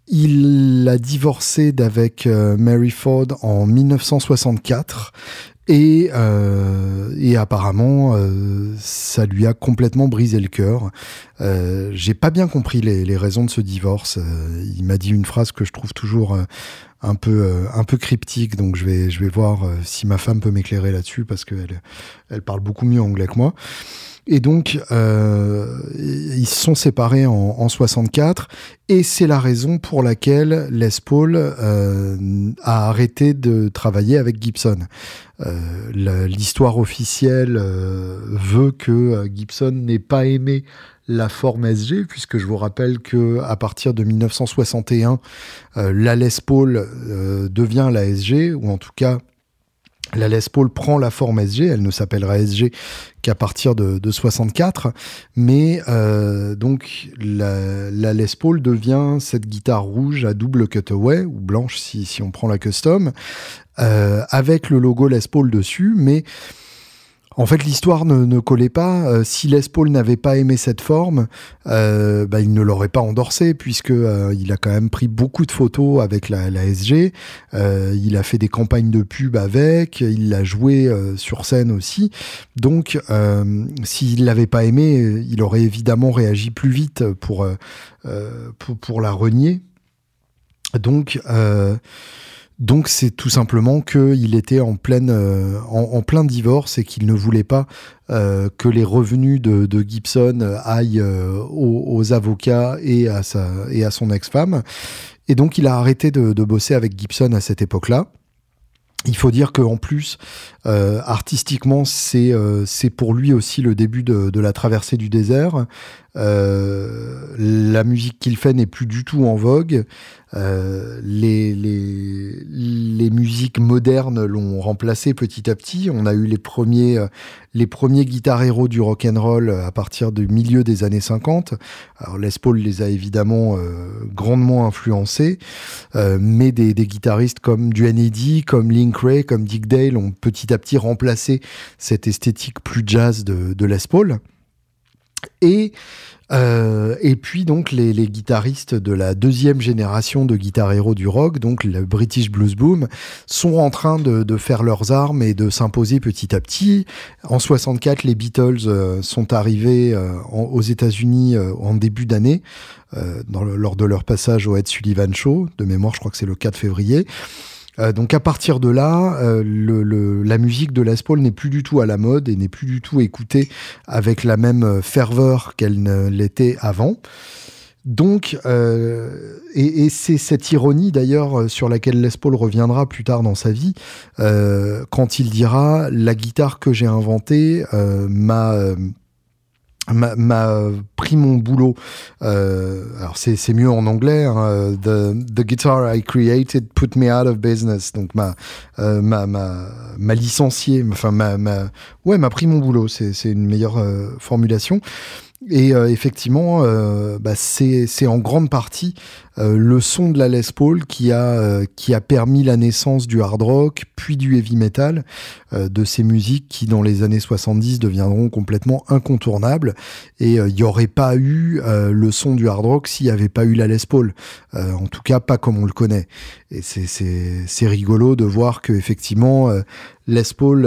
il a divorcé d'avec Mary Ford en 1964 et, euh, et apparemment, euh, ça lui a complètement brisé le cœur. Euh, J'ai pas bien compris les, les, raisons de ce divorce. Euh, il m'a dit une phrase que je trouve toujours euh, un peu un peu cryptique, donc je vais je vais voir si ma femme peut m'éclairer là-dessus parce qu'elle elle parle beaucoup mieux anglais que moi. Et donc, euh, ils se sont séparés en, en 64, et c'est la raison pour laquelle Les Paul euh, a arrêté de travailler avec Gibson. Euh, L'histoire officielle euh, veut que Gibson n'ait pas aimé la forme SG, puisque je vous rappelle que à partir de 1961, euh, la Les Paul euh, devient la SG, ou en tout cas la Les Paul prend la forme SG, elle ne s'appellera SG qu'à partir de, 64, mais euh, donc la, Les Paul devient cette guitare rouge à double cutaway, ou blanche si, si on prend la custom, euh, avec le logo Les Paul dessus, mais en fait, l'histoire ne, collait pas. Euh, si Les Paul n'avait pas aimé cette forme, euh, bah, il ne l'aurait pas endorsé, puisque euh, il a quand même pris beaucoup de photos avec la, SG. il a fait des campagnes de pub avec. Il l'a joué sur scène aussi. Donc, s'il l'avait pas aimé, il aurait évidemment réagi plus vite pour pour, pour, la renier. Donc donc c'est tout simplement qu'il était en, pleine, euh, en, plein divorce et qu'il ne voulait pas euh, que les revenus de, Gibson aillent euh, aux, avocats et à, sa, et à son ex-femme. Et donc il a arrêté de, bosser avec Gibson à cette époque-là. Il faut dire qu'en plus, artistiquement, c'est pour lui aussi le début de, la traversée du désert. La musique qu'il fait n'est plus du tout en vogue. Euh, les, les, les musiques modernes l'ont remplacé petit à petit. On a eu les premiers, les premiers guitares héros du rock and roll à partir du milieu des années 50. Alors Les Paul les a évidemment grandement influencés, mais des, des, guitaristes comme Duane Eddy, comme Link Ray, comme Dick Dale ont petit à petit remplacé cette esthétique plus jazz de, de Les Paul. Et euh, et puis donc les, guitaristes de la deuxième génération de guitar héros du rock, donc le British Blues Boom, sont en train de, faire leurs armes et de s'imposer petit à petit. En 64, les Beatles euh, sont arrivés euh, aux États-Unis en début d'année, lors de leur passage au Ed Sullivan Show. De mémoire, je crois que c'est le 4 février. Euh, donc à partir de là, euh, la musique de Les Paul n'est plus du tout à la mode et n'est plus du tout écoutée avec la même euh, ferveur qu'elle ne l'était avant. Donc, et c'est cette ironie d'ailleurs sur laquelle Les Paul reviendra plus tard dans sa vie, quand il dira la guitare que j'ai inventée m'a m'a pris mon boulot. Euh, alors c'est mieux en anglais. Hein, the, the, guitar I created put me out of business. Donc m'a euh, m'a m'a licencié. Enfin m'a ouais m'a pris mon boulot. C'est une meilleure euh, formulation. Et euh, effectivement, euh, bah, c'est en grande partie euh, le son de la Les Paul qui a, qui a permis la naissance du hard rock, puis du heavy metal, de ces musiques qui, dans les années 70, deviendront complètement incontournables. Et il n'y aurait pas eu le son du hard rock s'il n'y avait pas eu la Les Paul. en tout cas, pas comme on le connaît. Et c'est rigolo de voir que effectivement, Les Paul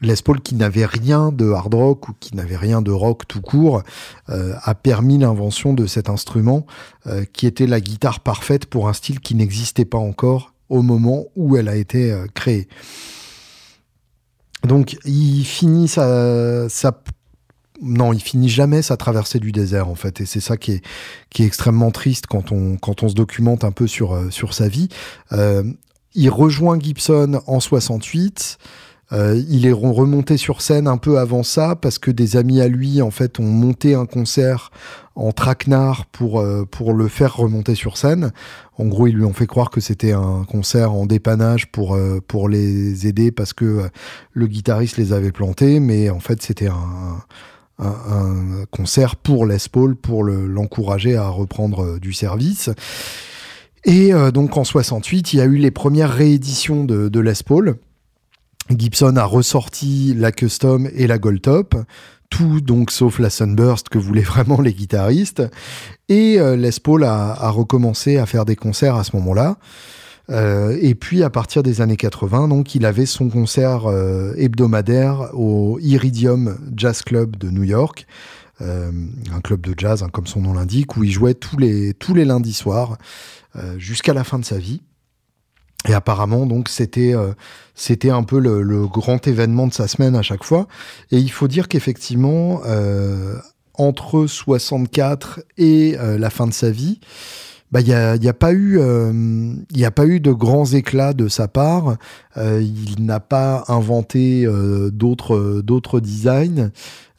les Paul qui n'avait rien de hard rock ou qui n'avait rien de rock tout court euh, a permis l'invention de cet instrument euh, qui était la guitare parfaite pour un style qui n'existait pas encore au moment où elle a été euh, créée. Donc il finit sa, non, il finit jamais sa traversée du désert en fait, et c'est ça qui est, qui est extrêmement triste quand on, quand on se documente un peu sur, sur sa vie. il rejoint Gibson en 68. Euh, il est remonté sur scène un peu avant ça parce que des amis à lui en fait ont monté un concert en traquenard pour euh, pour le faire remonter sur scène. En gros, ils lui ont fait croire que c'était un concert en dépannage pour euh, pour les aider parce que le guitariste les avait plantés, mais en fait c'était un, un, concert pour Les Paul pour l'encourager à reprendre du service. Et donc en 68, il y a eu les premières rééditions de, de Les Paul. Gibson a ressorti la custom et la gold top, tout donc sauf la Sunburst que voulaient vraiment les guitaristes. Et euh, Les Paul a, recommencé à faire des concerts à ce moment-là. Euh, et puis à partir des années 80, donc il avait son concert euh, hebdomadaire au Iridium Jazz Club de New York, un club de jazz hein, comme son nom l'indique, où il jouait tous les tous les lundis soirs jusqu'à la fin de sa vie. Et apparemment, donc, c'était euh, un peu le, grand événement de sa semaine à chaque fois. Et il faut dire qu'effectivement, euh, entre 64 et euh, la fin de sa vie, bah, il n'y a, y a, pas eu, il a pas eu de grands éclats de sa part. il n'a pas inventé d'autres d'autres designs.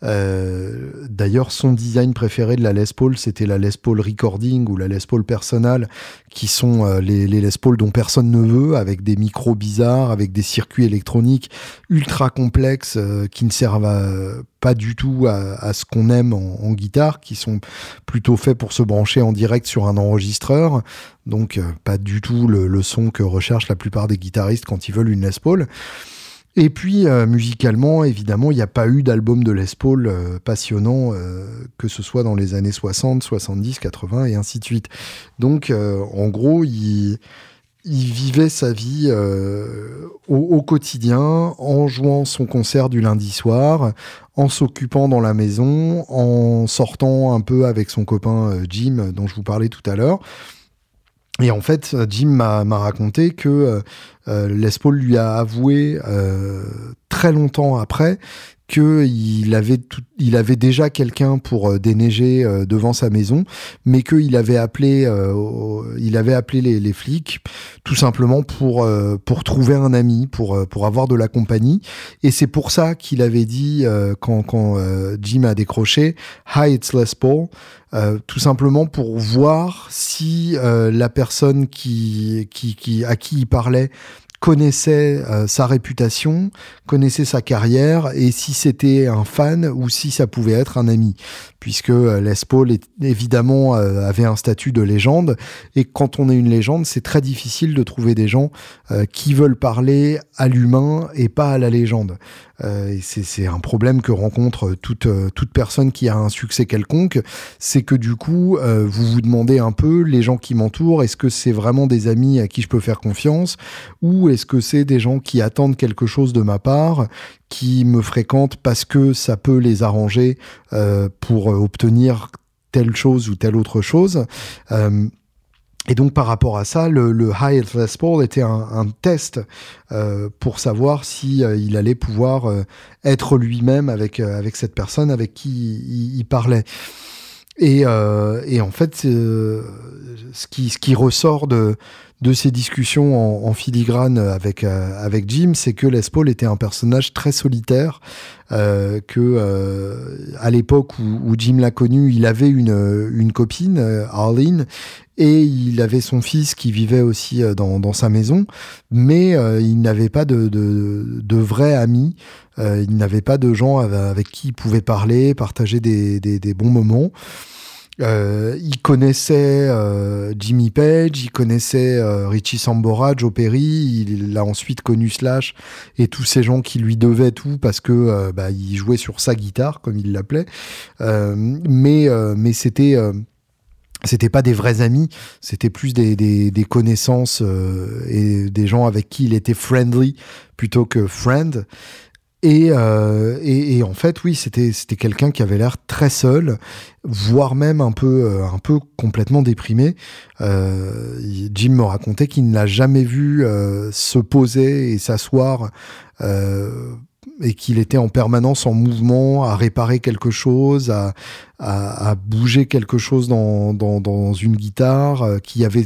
D'ailleurs, son design préféré de la Les Paul, c'était la Les Paul Recording ou la Les Paul Personal, qui sont les, les Les Paul dont personne ne veut, avec des micros bizarres, avec des circuits électroniques ultra complexes qui ne servent pas du tout à, ce qu'on aime en, guitare, qui sont plutôt faits pour se brancher en direct sur un enregistreur, donc pas du tout le, le son que recherchent la plupart des guitaristes quand ils veulent une Les Paul. Et puis, euh, musicalement, évidemment, il n'y a pas eu d'album de Les Paul euh, passionnant, euh, que ce soit dans les années 60, 70, 80 et ainsi de suite. Donc, en gros, il, vivait sa vie au, quotidien, en jouant son concert du lundi soir, en s'occupant dans la maison, en sortant un peu avec son copain Jim, dont je vous parlais tout à l'heure. Et en fait, Jim m'a raconté que euh, Les Paul lui a avoué euh, très longtemps après qu'il avait il avait déjà quelqu'un pour euh, déneiger devant sa maison, mais qu'il avait appelé il avait appelé les, flics tout simplement pour pour trouver un ami, pour pour avoir de la compagnie. Et c'est pour ça qu'il avait dit quand quand Jim a décroché Hi, it's Les Paul. tout simplement pour voir si la personne qui, qui, qui, à qui il parlait connaissait euh, sa réputation, connaissait sa carrière et si c'était un fan ou si ça pouvait être un ami, puisque euh, Les Paul évidemment euh, avait un statut de légende et quand on est une légende, c'est très difficile de trouver des gens qui veulent parler à l'humain et pas à la légende. Et c'est un problème que rencontre toute, toute personne qui a un succès quelconque, c'est que du coup, vous vous demandez un peu, les gens qui m'entourent, est-ce que c'est vraiment des amis à qui je peux faire confiance ou est-ce que c'est des gens qui attendent quelque chose de ma part, qui me fréquentent parce que ça peut les arranger euh, pour obtenir telle chose ou telle autre chose. Euh, et donc par rapport à ça, le, le High Sport était un, test euh, pour savoir si il allait pouvoir être lui-même avec avec cette personne avec qui il, parlait. Et, et, en fait, ce qui ce qui ressort de de ces discussions en, filigrane avec euh, avec Jim, c'est que Les Paul était un personnage très solitaire, euh, que euh, à l'époque où, Jim l'a connu, il avait une une copine, Arlene, et il avait son fils qui vivait aussi dans, dans sa maison, mais il n'avait pas de, de, de vrais amis, il n'avait pas de gens avec, qui il pouvait parler, partager des, des, des bons moments. Euh, il connaissait euh, Jimmy Page, il connaissait euh, Richie Sambora, Joe Perry, il a ensuite connu Slash et tous ces gens qui lui devaient tout parce que bah, il jouait sur sa guitare comme il l'appelait. mais mais c'était c'était pas des vrais amis, c'était plus des, des, des connaissances et des gens avec qui il était friendly plutôt que friend. Euh, et, et, en fait, oui, c'était c'était quelqu'un qui avait l'air très seul, voire même un peu euh, un peu complètement déprimé. Euh, Jim me racontait qu'il ne l'a jamais vu se poser et s'asseoir et qu'il était en permanence en mouvement, à réparer quelque chose, à, à, bouger quelque chose dans, dans, dans une guitare, euh, qui avait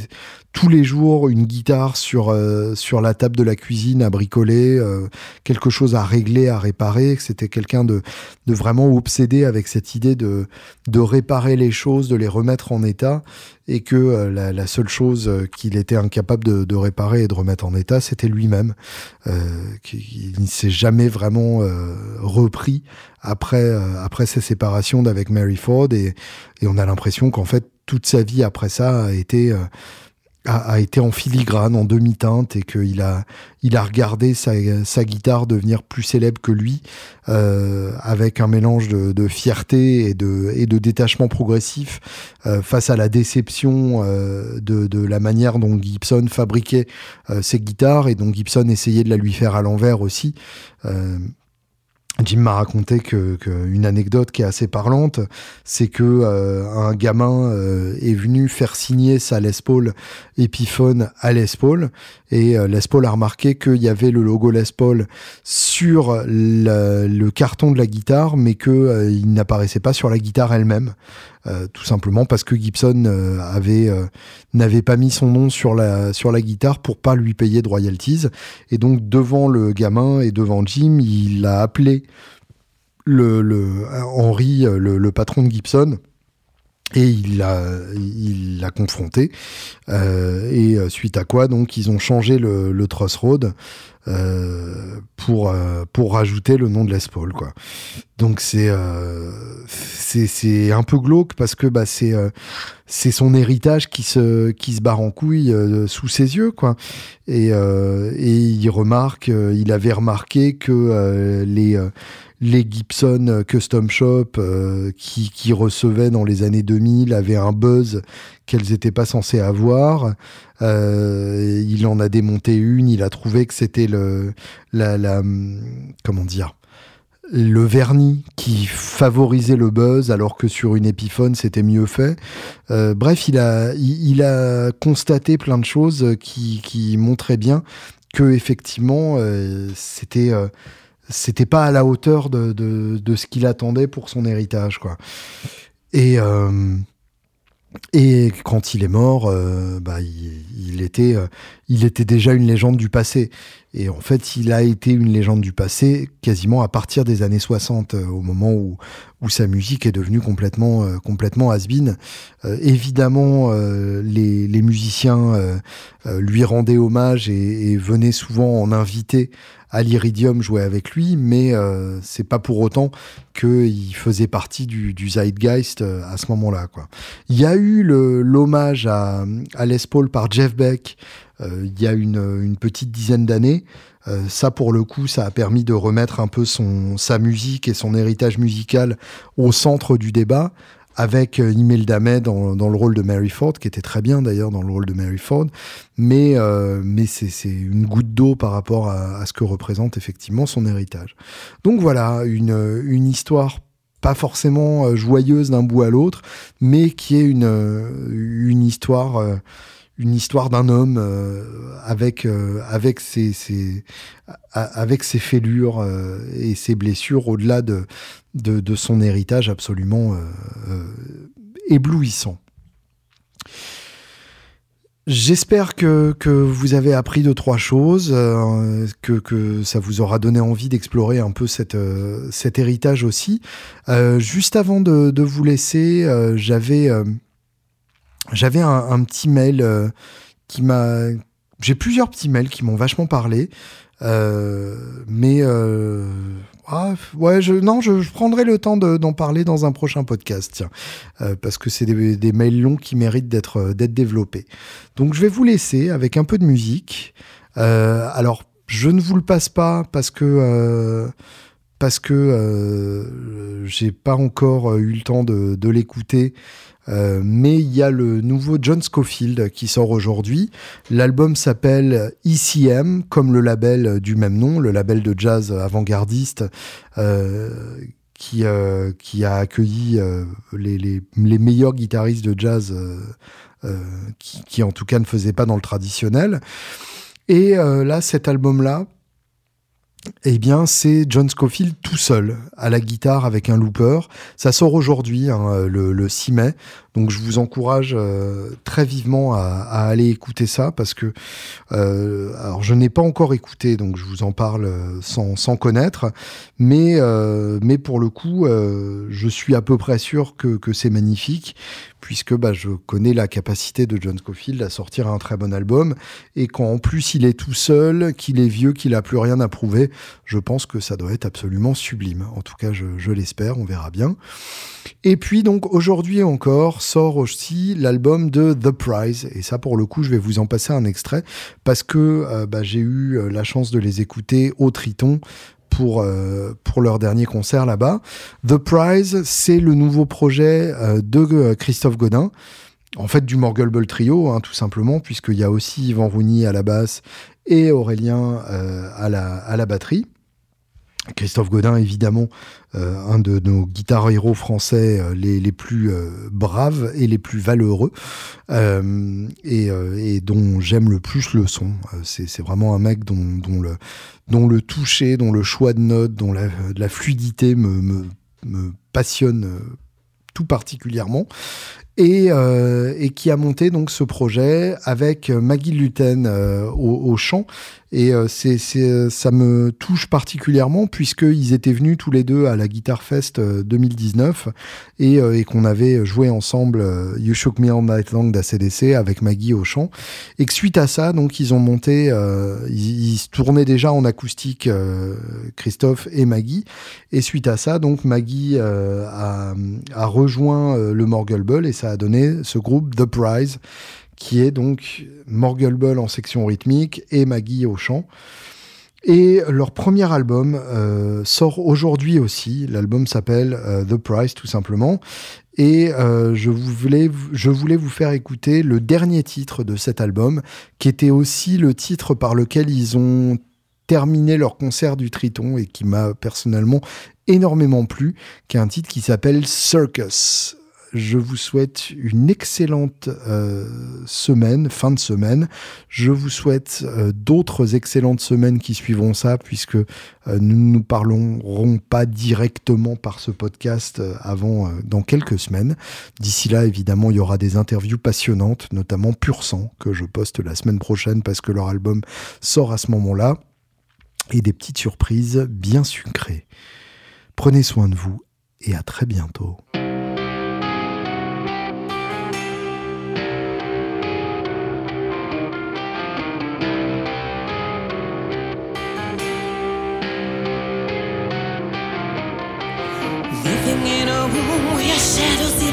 tous les jours une guitare sur, euh, sur la table de la cuisine à bricoler, euh, quelque chose à régler, à réparer, que c'était quelqu'un de, de vraiment obsédé avec cette idée de, de réparer les choses, de les remettre en état, et que la, la, seule chose qu'il était incapable de, de, réparer et de remettre en état, c'était lui-même, qu'il ne s'est jamais vraiment repris après, euh, après sa séparation d'avec Mary Ford. Et, et on a l'impression qu'en fait toute sa vie après ça a été a, été en filigrane, en demi-teinte, et qu'il a, il a regardé sa, sa, guitare devenir plus célèbre que lui, euh, avec un mélange de, fierté et de, et de détachement progressif euh, face à la déception euh, de, de, la manière dont Gibson fabriquait ses guitares et dont Gibson essayait de la lui faire à l'envers aussi. Jim m'a raconté que, une anecdote qui est assez parlante, c'est que euh, un gamin euh, est venu faire signer sa Les Paul Epiphone à Les Paul et euh, Les Paul a remarqué qu'il y avait le logo Les Paul sur le, carton de la guitare, mais que il n'apparaissait pas sur la guitare elle-même. Euh, tout simplement parce que Gibson euh, avait euh, n'avait pas mis son nom sur la guitare pour pas lui payer de royalties et donc devant le gamin et devant Jim il a appelé le, Henry, le, patron de Gibson, et il l'a il l'a confronté et suite à quoi donc ils ont changé le, le Road euh, pour euh, pour rajouter le nom de Les Paul quoi. Donc c'est euh, c'est un peu glauque parce que bah c'est c'est son héritage qui se qui se barre en couille sous ses yeux quoi. Et et il remarque il avait remarqué que les les Gibson Custom Shop qui, qui recevaient dans les années 2000 avaient un buzz qu'elles n'étaient pas censées avoir. Euh, il en a démonté une, il a trouvé que c'était le, comment dire, le vernis qui favorisait le buzz alors que sur une épiphone c'était mieux fait. Euh, bref, il a, constaté plein de choses qui, qui montraient bien que effectivement euh, c'était c'était pas à la hauteur de, de, ce qu'il attendait pour son héritage quoi. Et et quand il est mort, euh, bah, il, était, euh, il était déjà une légende du passé. Et en fait, il a été une légende du passé quasiment à partir des années 60, euh, au moment où, où sa musique est devenue complètement, complètement has-been. évidemment, les, les, musiciens lui rendaient hommage et, venaient souvent en inviter à l'Iridium jouer avec lui, mais euh, c'est pas pour autant qu'il faisait partie du, du zeitgeist euh, à ce moment-là. Il y a eu l'hommage à, à Les Paul par Jeff Beck euh, il y a une, petite dizaine d'années. Euh, ça, pour le coup, ça a permis de remettre un peu son, sa musique et son héritage musical au centre du débat avec euh, Imelda May dans, le rôle de Mary Ford, qui était très bien d'ailleurs dans le rôle de Mary Ford, mais, euh, mais c'est une goutte d'eau par rapport à, à, ce que représente effectivement son héritage. Donc voilà, une, une histoire pas forcément euh, joyeuse d'un bout à l'autre, mais qui est une, une histoire une histoire d'un homme euh, avec euh, avec ses, ses, avec ses fêlures euh, et ses blessures au-delà de, de, de son héritage absolument éblouissant. J'espère que, que, vous avez appris deux, trois choses, que, que, ça vous aura donné envie d'explorer un peu cette, cet héritage aussi. juste avant de, de vous laisser, j'avais j'avais un, petit mail euh, qui m'a. J'ai plusieurs petits mails qui m'ont vachement parlé. Euh, mais euh, ah, ouais, je, non, je, prendrai le temps d'en parler dans un prochain podcast, tiens, parce que c'est des, mails longs qui méritent d'être développés. Donc je vais vous laisser avec un peu de musique. alors je ne vous le passe pas parce que parce que j'ai pas encore eu le temps de l'écouter. Euh, mais il y a le nouveau John Scofield qui sort aujourd'hui. L'album s'appelle ECM, comme le label du même nom, le label de jazz avant-gardiste. Euh, qui, euh, qui a accueilli les, les, les, meilleurs guitaristes de jazz qui, qui, en tout cas ne faisaient pas dans le traditionnel. Et là, cet album-là, eh bien, c'est John Scofield tout seul, à la guitare avec un looper. Ça sort aujourd'hui, hein, le, le, 6 mai. Donc je vous encourage euh, très vivement à, aller écouter ça parce que euh, alors je n'ai pas encore écouté donc je vous en parle euh, sans, connaître mais pour le coup je suis à peu près sûr que c'est magnifique puisque bah, je connais la capacité de John Scofield à sortir un très bon album. Et quand en plus il est tout seul qu'il est vieux qu'il a plus rien à prouver je pense que ça doit être absolument sublime. En tout cas je, je l'espère on verra bien. Et puis donc aujourd'hui encore sort aussi l'album de The Prize. Et ça pour le coup je vais vous en passer un extrait parce que euh, bah, j'ai eu euh, la chance de les écouter au Triton pour, euh, pour leur dernier concert là-bas. The Prize, c'est le nouveau projet de Christophe Godin. En fait, du Morgulble Trio, hein, tout simplement, puisqu'il y a aussi Yvan Rougny à la basse et Aurélien à la batterie. Christophe Godin, évidemment, euh, un de nos guitares héros français euh, les, plus euh, braves et les plus valeureux, et, dont j'aime le plus le son. c'est vraiment un mec dont, le, toucher, dont le choix de notes, dont la, fluidité me, passionne tout particulièrement. et, qui a monté donc ce projet avec Maggie Luten au, chant. Et euh, c'est, ça me touche particulièrement puisqu'ils étaient venus tous les deux à la Guitar Fest 2019 et, et qu'on avait joué ensemble You Shook Me All Night Long d'ACDC avec Maggie au chant. Et que suite à ça, donc ils ont monté, ils, ils, tournaient déjà en acoustique, Christophe et Maggie. Et suite à ça, donc Maggie a, a, rejoint le Morgul et ça a donné ce groupe The Prize, qui est donc Morgul en section rythmique et Maggie au chant. Et leur premier album euh, sort aujourd'hui aussi. L'album s'appelle euh, The Prize tout simplement. Et euh, je, voulais, je voulais vous faire écouter le dernier titre de cet album, qui était aussi le titre par lequel ils ont terminé leur concert du Triton et qui m'a personnellement énormément plu, qui est un titre qui s'appelle Circus je vous souhaite une excellente euh, semaine, fin de semaine. Je vous souhaite euh, d'autres excellentes semaines qui suivront ça, puisque euh, nous ne nous parlerons pas directement par ce podcast avant dans quelques semaines. D'ici là, évidemment, il y aura des interviews passionnantes, notamment Pur Sang, que je poste la semaine prochaine parce que leur album sort à ce moment-là, et des petites surprises bien sucrées. Prenez soin de vous et à très bientôt.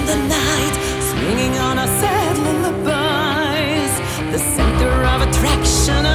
The night, swinging on a sad lullabies. The center of attraction